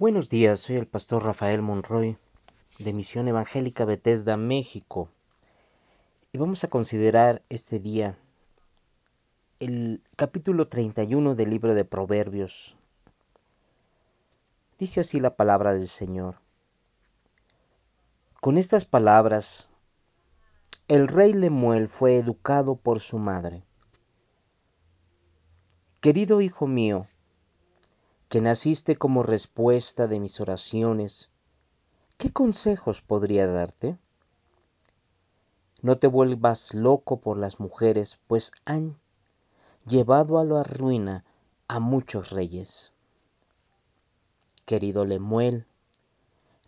Buenos días, soy el pastor Rafael Monroy de Misión Evangélica Bethesda, México. Y vamos a considerar este día el capítulo 31 del libro de Proverbios. Dice así la palabra del Señor. Con estas palabras, el rey Lemuel fue educado por su madre. Querido hijo mío, que naciste como respuesta de mis oraciones, ¿qué consejos podría darte? No te vuelvas loco por las mujeres, pues han llevado a la ruina a muchos reyes. Querido Lemuel,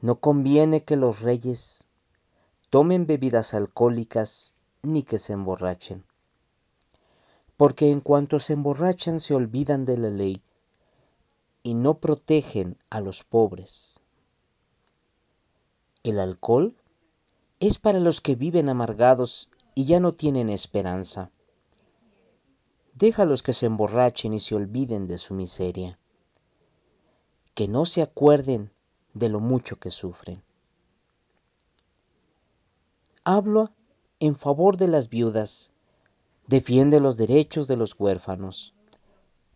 no conviene que los reyes tomen bebidas alcohólicas ni que se emborrachen, porque en cuanto se emborrachan se olvidan de la ley y no protegen a los pobres. El alcohol es para los que viven amargados y ya no tienen esperanza. Déjalos que se emborrachen y se olviden de su miseria, que no se acuerden de lo mucho que sufren. Hablo en favor de las viudas, defiende los derechos de los huérfanos,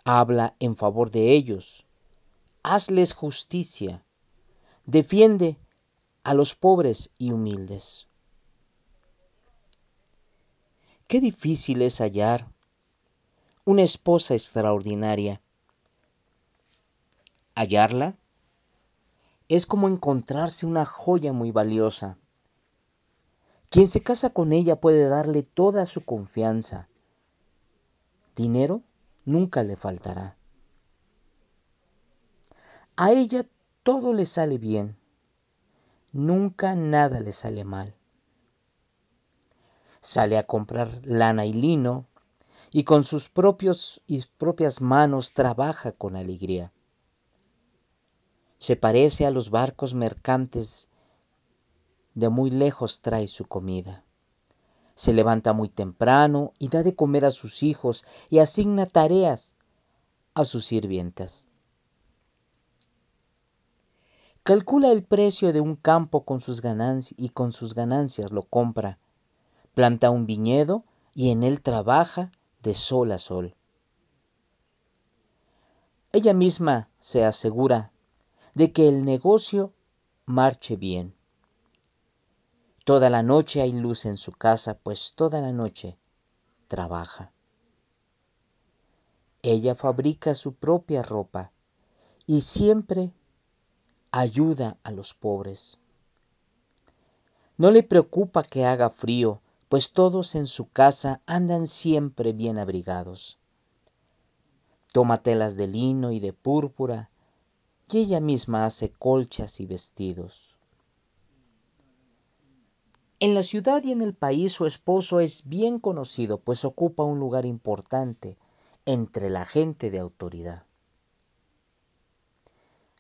habla en favor de ellos, hazles justicia, defiende a los pobres y humildes. Qué difícil es hallar una esposa extraordinaria. Hallarla es como encontrarse una joya muy valiosa. Quien se casa con ella puede darle toda su confianza. Dinero nunca le faltará. A ella todo le sale bien, nunca nada le sale mal. Sale a comprar lana y lino y con sus propios y propias manos trabaja con alegría. Se parece a los barcos mercantes, de muy lejos trae su comida. Se levanta muy temprano y da de comer a sus hijos y asigna tareas a sus sirvientas. Calcula el precio de un campo con sus ganancias y con sus ganancias lo compra. Planta un viñedo y en él trabaja de sol a sol. Ella misma se asegura de que el negocio marche bien. Toda la noche hay luz en su casa, pues toda la noche trabaja. Ella fabrica su propia ropa y siempre ayuda a los pobres. No le preocupa que haga frío, pues todos en su casa andan siempre bien abrigados. Toma telas de lino y de púrpura, y ella misma hace colchas y vestidos. En la ciudad y en el país su esposo es bien conocido, pues ocupa un lugar importante entre la gente de autoridad.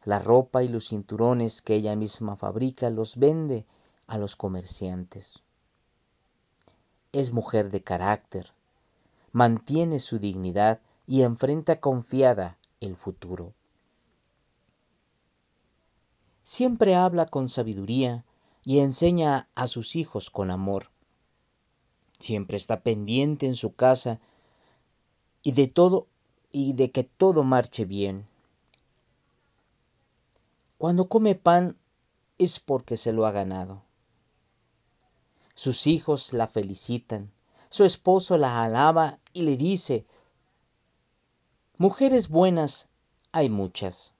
La ropa y los cinturones que ella misma fabrica los vende a los comerciantes. Es mujer de carácter, mantiene su dignidad y enfrenta confiada el futuro. Siempre habla con sabiduría y enseña a sus hijos con amor. Siempre está pendiente en su casa y de todo y de que todo marche bien. Cuando come pan es porque se lo ha ganado. Sus hijos la felicitan, su esposo la alaba y le dice, mujeres buenas hay muchas,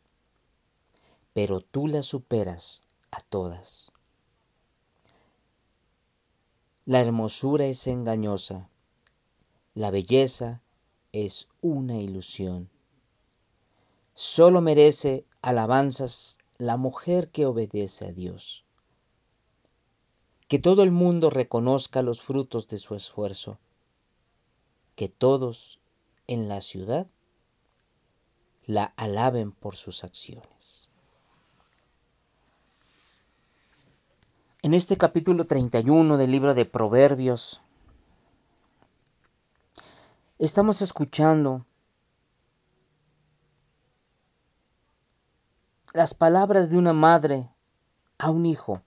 pero tú las superas a todas. La hermosura es engañosa, la belleza es una ilusión. Solo merece alabanzas la mujer que obedece a Dios. Que todo el mundo reconozca los frutos de su esfuerzo. Que todos en la ciudad la alaben por sus acciones. En este capítulo 31 del libro de Proverbios, estamos escuchando las palabras de una madre a un hijo,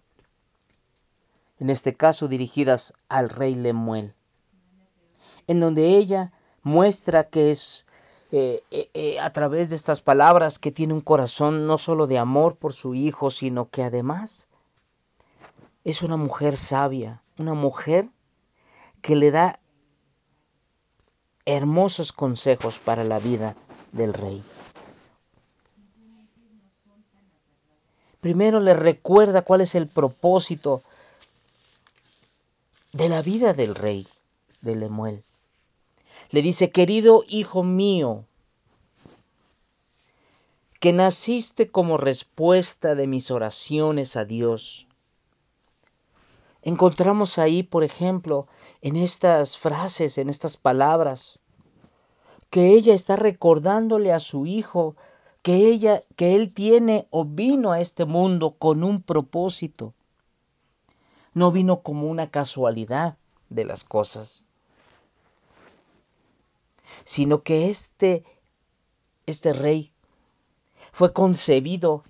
en este caso dirigidas al rey Lemuel, en donde ella muestra que es eh, eh, eh, a través de estas palabras que tiene un corazón no solo de amor por su hijo, sino que además es una mujer sabia, una mujer que le da hermosos consejos para la vida del rey. Primero le recuerda cuál es el propósito de la vida del rey de Lemuel. Le dice, querido hijo mío, que naciste como respuesta de mis oraciones a Dios Encontramos ahí, por ejemplo, en estas frases, en estas palabras, que ella está recordándole a su hijo que ella que él tiene o vino a este mundo con un propósito. No vino como una casualidad de las cosas, sino que este este rey fue concebido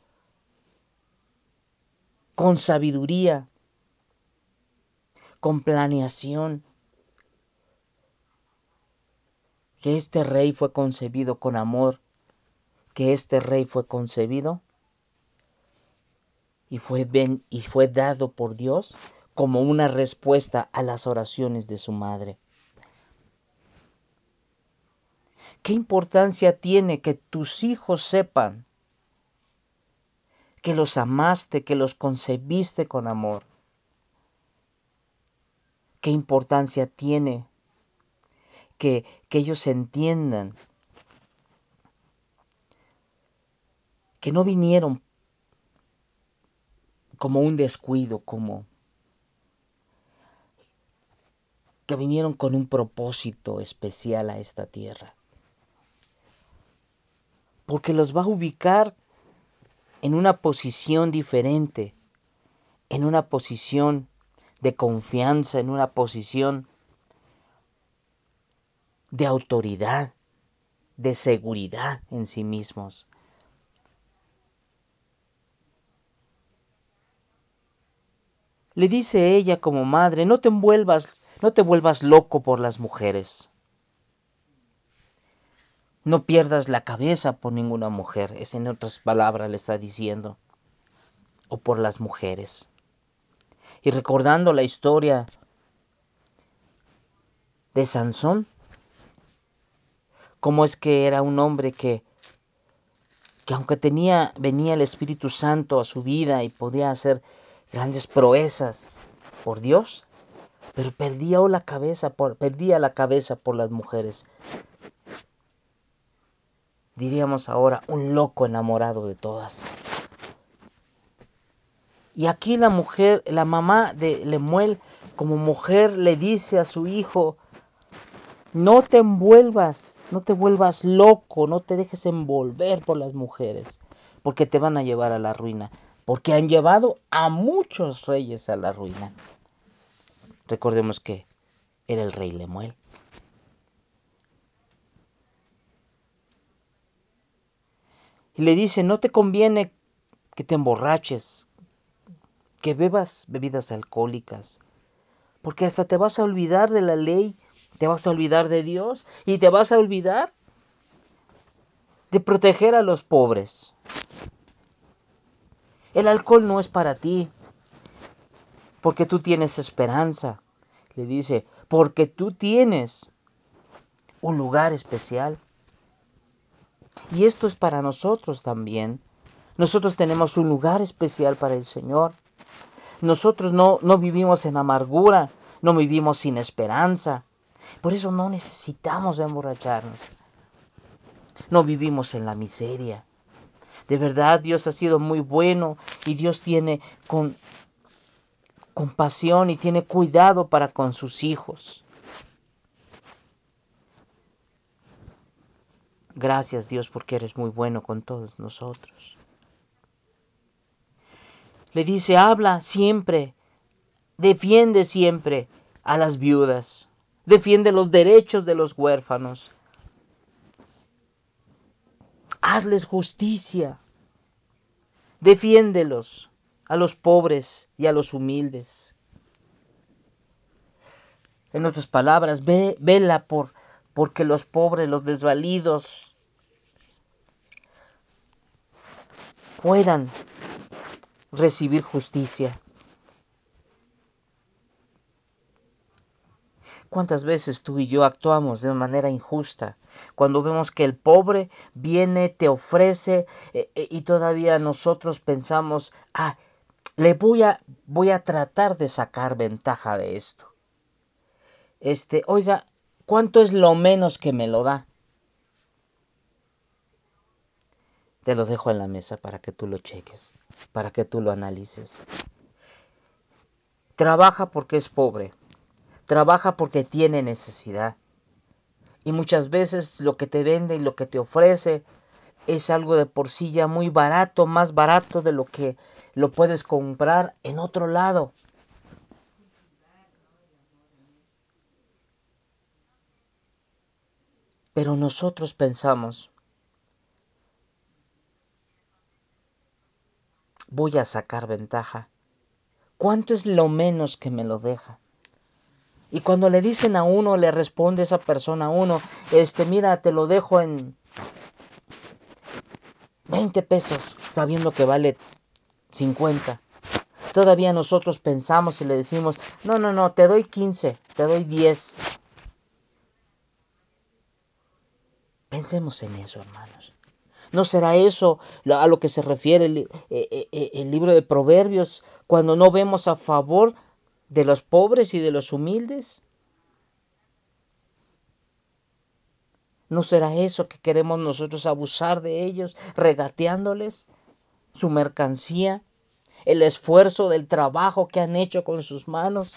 con sabiduría, con planeación. Que este rey fue concebido con amor, que este rey fue concebido y fue, y fue dado por Dios como una respuesta a las oraciones de su madre. ¿Qué importancia tiene que tus hijos sepan que los amaste, que los concebiste con amor? qué importancia tiene que, que ellos entiendan que no vinieron como un descuido, como que vinieron con un propósito especial a esta tierra. Porque los va a ubicar en una posición diferente, en una posición de confianza, en una posición de autoridad, de seguridad en sí mismos. Le dice ella como madre, no te envuelvas, no te vuelvas loco por las mujeres. No pierdas la cabeza por ninguna mujer, es en otras palabras le está diciendo, o por las mujeres y recordando la historia de Sansón, cómo es que era un hombre que, que aunque tenía, venía el Espíritu Santo a su vida y podía hacer grandes proezas por Dios, pero perdía la cabeza por, la cabeza por las mujeres. Diríamos ahora un loco enamorado de todas. Y aquí la mujer, la mamá de Lemuel, como mujer, le dice a su hijo, no te envuelvas, no te vuelvas loco, no te dejes envolver por las mujeres, porque te van a llevar a la ruina, porque han llevado a muchos reyes a la ruina. Recordemos que era el rey Lemuel. Y le dice, no te conviene que te emborraches, que bebas bebidas alcohólicas, porque hasta te vas a olvidar de la ley, te vas a olvidar de Dios y te vas a olvidar de proteger a los pobres. El alcohol no es para ti, porque tú tienes esperanza. Le dice, porque tú tienes un lugar especial. Y esto es para nosotros también. Nosotros tenemos un lugar especial para el Señor. Nosotros no, no vivimos en amargura, no vivimos sin esperanza. Por eso no necesitamos emborracharnos. No vivimos en la miseria. De verdad Dios ha sido muy bueno y Dios tiene con, compasión y tiene cuidado para con sus hijos. Gracias Dios porque eres muy bueno con todos nosotros. Le dice, habla siempre, defiende siempre a las viudas, defiende los derechos de los huérfanos. Hazles justicia. Defiéndelos a los pobres y a los humildes. En otras palabras, ve, vela por porque los pobres, los desvalidos puedan recibir justicia. ¿Cuántas veces tú y yo actuamos de manera injusta? Cuando vemos que el pobre viene, te ofrece eh, eh, y todavía nosotros pensamos, ah, le voy a, voy a tratar de sacar ventaja de esto. Este, oiga, ¿cuánto es lo menos que me lo da? Te lo dejo en la mesa para que tú lo cheques, para que tú lo analices. Trabaja porque es pobre, trabaja porque tiene necesidad. Y muchas veces lo que te vende y lo que te ofrece es algo de por sí ya muy barato, más barato de lo que lo puedes comprar en otro lado. Pero nosotros pensamos, voy a sacar ventaja. ¿Cuánto es lo menos que me lo deja? Y cuando le dicen a uno, le responde esa persona a uno, este, mira, te lo dejo en 20 pesos, sabiendo que vale 50. Todavía nosotros pensamos y le decimos, no, no, no, te doy 15, te doy 10. Pensemos en eso, hermanos. ¿No será eso a lo que se refiere el, eh, eh, eh, el, libro de Proverbios cuando no vemos a favor de los pobres y de los humildes? ¿No será eso que queremos nosotros abusar de ellos, regateándoles su mercancía, el esfuerzo del trabajo que han hecho con sus manos?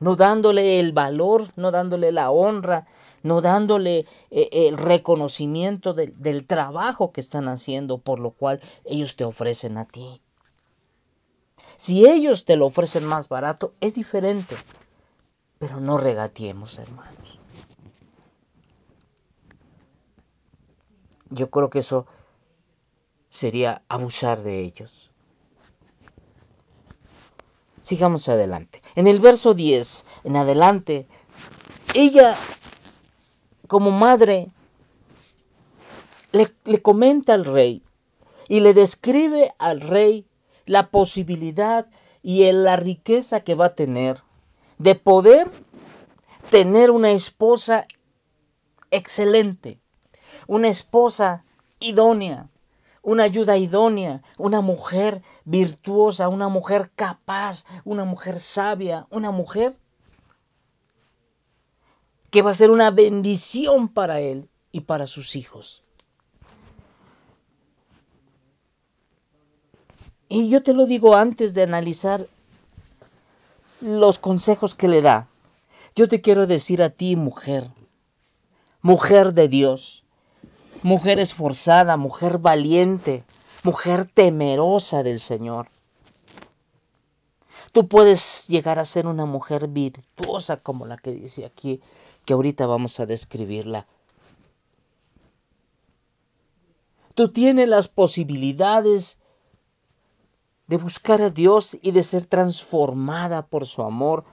No dándole el valor, no dándole la honra, no dándole eh, el reconocimiento del trabajo que están haciendo, por lo cual ellos te ofrecen a ti. Si ellos te lo ofrecen más barato, es diferente. Pero no regatiemos, hermanos. Yo creo que eso sería abusar de ellos. Sigamos adelante. En el verso 10, en adelante, ella como madre le, le comenta al rey y le describe al rey la posibilidad y la riqueza que va a tener de poder tener una esposa excelente, una esposa idónea, una ayuda idónea, una mujer virtuosa, una mujer capaz, una mujer sabia, una mujer que va a ser una bendición para él y para sus hijos. Y yo te lo digo antes de analizar los consejos que le da. Yo te quiero decir a ti, mujer, mujer de Dios, mujer esforzada, mujer valiente, mujer temerosa del Señor. Tú puedes llegar a ser una mujer virtuosa como la que dice aquí, que ahorita vamos a describirla. Tú tienes las posibilidades de buscar a Dios y de ser transformada por su amor.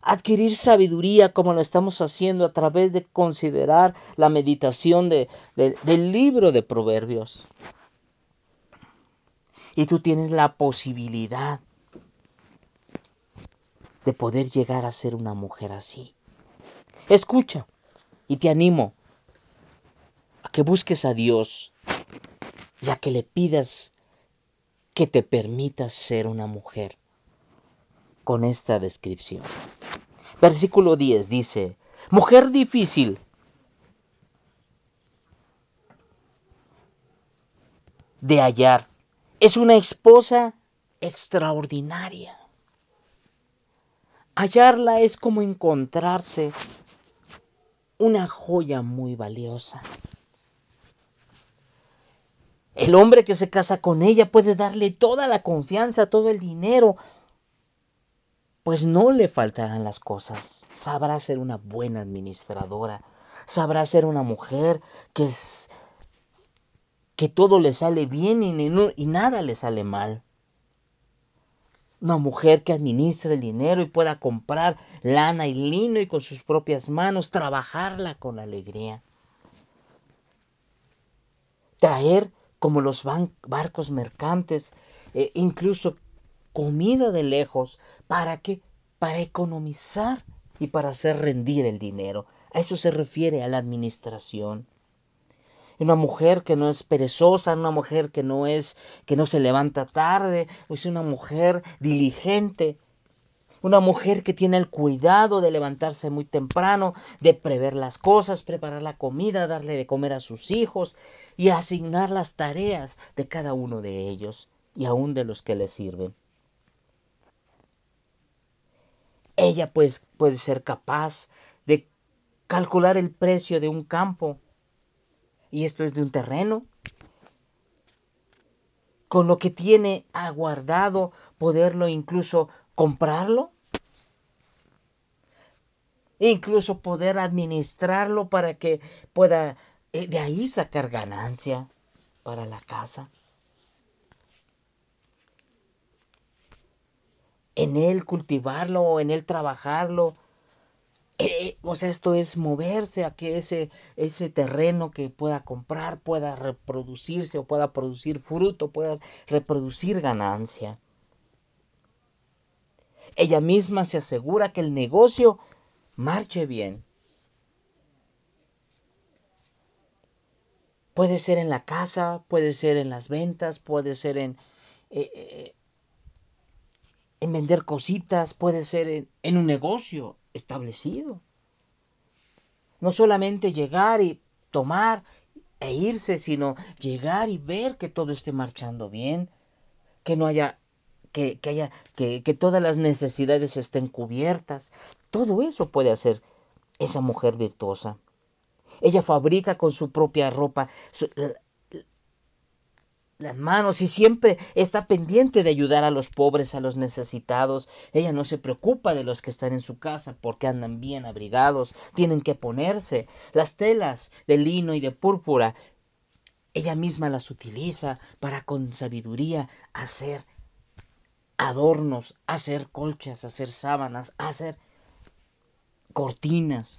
Adquirir sabiduría como lo estamos haciendo a través de considerar la meditación de, del libro de Proverbios. Y tú tienes la posibilidad de poder llegar a ser una mujer así. Escucha y te animo a que busques a Dios y a que le pidas que te permita ser una mujer con esta descripción. Versículo 10 dice, mujer difícil. de hallar. Es una esposa extraordinaria. Hallarla es como encontrarse una joya muy valiosa. El hombre que se casa con ella puede darle toda la confianza, todo el dinero, pues no le faltarán las cosas. Sabrá ser una buena administradora, sabrá ser una mujer que es que todo le sale bien y, y nada le sale mal. Una mujer que administre el dinero y pueda comprar lana y lino y con sus propias manos trabajarla con alegría. Traer como los barcos mercantes, eh, incluso comida de lejos, ¿para qué? Para economizar y para hacer rendir el dinero. A eso se refiere a la administración una mujer que no es perezosa, una mujer que no es que no se levanta tarde, es una mujer diligente, una mujer que tiene el cuidado de levantarse muy temprano, de prever las cosas, preparar la comida, darle de comer a sus hijos y asignar las tareas de cada uno de ellos y aún de los que le sirven. Ella pues puede ser capaz de calcular el precio de un campo y esto es de un terreno, con lo que tiene aguardado poderlo incluso comprarlo, incluso poder administrarlo para que pueda de ahí sacar ganancia para la casa. En él cultivarlo, en él trabajarlo, eh, o sea, esto es moverse a que ese, ese terreno que pueda comprar pueda reproducirse o pueda producir fruto, pueda reproducir ganancia. Ella misma se asegura que el negocio marche bien. Puede ser en la casa, puede ser en las ventas, puede ser en, eh, eh, en vender cositas, puede ser en un negocio establecido. No solamente llegar y tomar e irse, sino llegar y ver que todo esté marchando bien, que no haya, que, haya, que, que todas las necesidades estén cubiertas. Todo eso puede hacer esa mujer virtuosa. Ella fabrica con su propia ropa, las manos y siempre está pendiente de ayudar a los pobres, a los necesitados. Ella no se preocupa de los que están en su casa porque andan bien abrigados, tienen que ponerse las telas de lino y de púrpura. Ella misma las utiliza para con sabiduría hacer adornos, hacer colchas, hacer sábanas, hacer cortinas.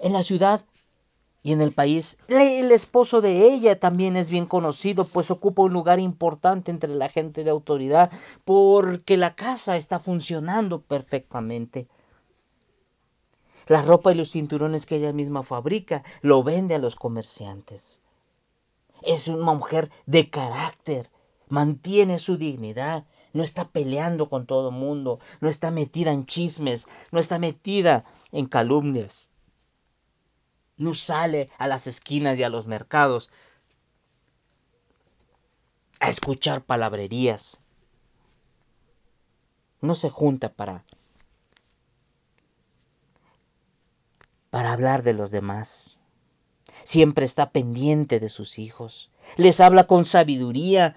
En la ciudad y en el país, el esposo de ella también es bien conocido, pues ocupa un lugar importante entre la gente de autoridad, porque la casa está funcionando perfectamente. La ropa y los cinturones que ella misma fabrica lo vende a los comerciantes. Es una mujer de carácter, mantiene su dignidad, no está peleando con todo el mundo, no está metida en chismes, no está metida en calumnias no sale a las esquinas y a los mercados a escuchar palabrerías. No se junta para para hablar de los demás. Siempre está pendiente de sus hijos. Les habla con sabiduría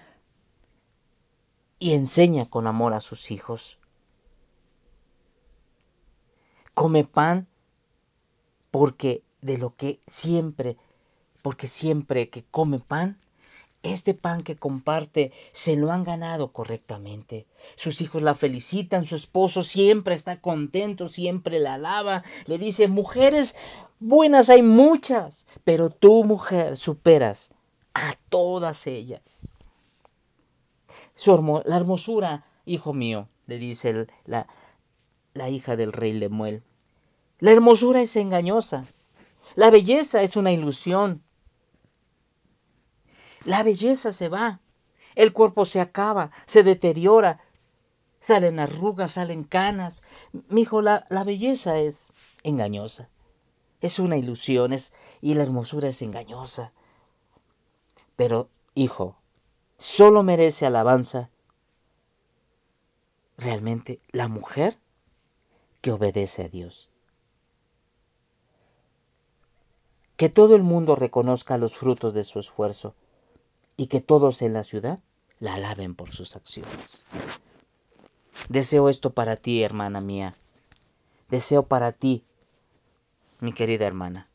y enseña con amor a sus hijos. Come pan porque de lo que siempre, porque siempre que come pan, este pan que comparte se lo han ganado correctamente. Sus hijos la felicitan, su esposo siempre está contento, siempre la alaba, le dice, mujeres buenas hay muchas, pero tú mujer superas a todas ellas. Su la hermosura, hijo mío, le dice la, la hija del rey Lemuel, la hermosura es engañosa la belleza es una ilusión. La belleza se va. El cuerpo se acaba, se deteriora. Salen arrugas, salen canas. Mi hijo, la, la belleza es engañosa. Es una ilusión es, y la hermosura es engañosa. Pero, hijo, solo merece alabanza realmente la mujer que obedece a Dios. Que todo el mundo reconozca los frutos de su esfuerzo y que todos en la ciudad la alaben por sus acciones. Deseo esto para ti, hermana mía. Deseo para ti, mi querida hermana,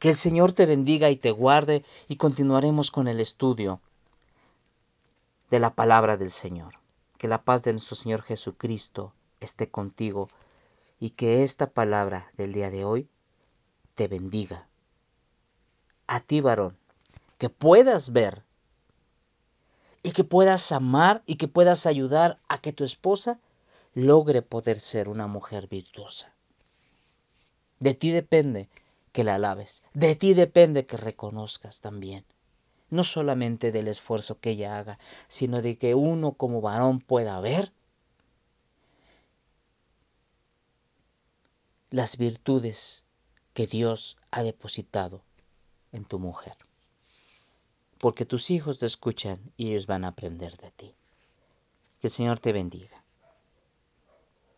Que el Señor te bendiga y te guarde y continuaremos con el estudio de la palabra del Señor. Que la paz de nuestro Señor Jesucristo esté contigo y que esta palabra del día de hoy te bendiga. A ti, varón, que puedas ver y que puedas amar y que puedas ayudar a que tu esposa logre poder ser una mujer virtuosa. De ti depende que la alabes. De ti depende que reconozcas también. No solamente del esfuerzo que ella haga, sino de que uno como varón pueda ver las virtudes que Dios ha depositado en tu mujer. Porque tus hijos te escuchan y ellos van a aprender de ti. Que el Señor te bendiga.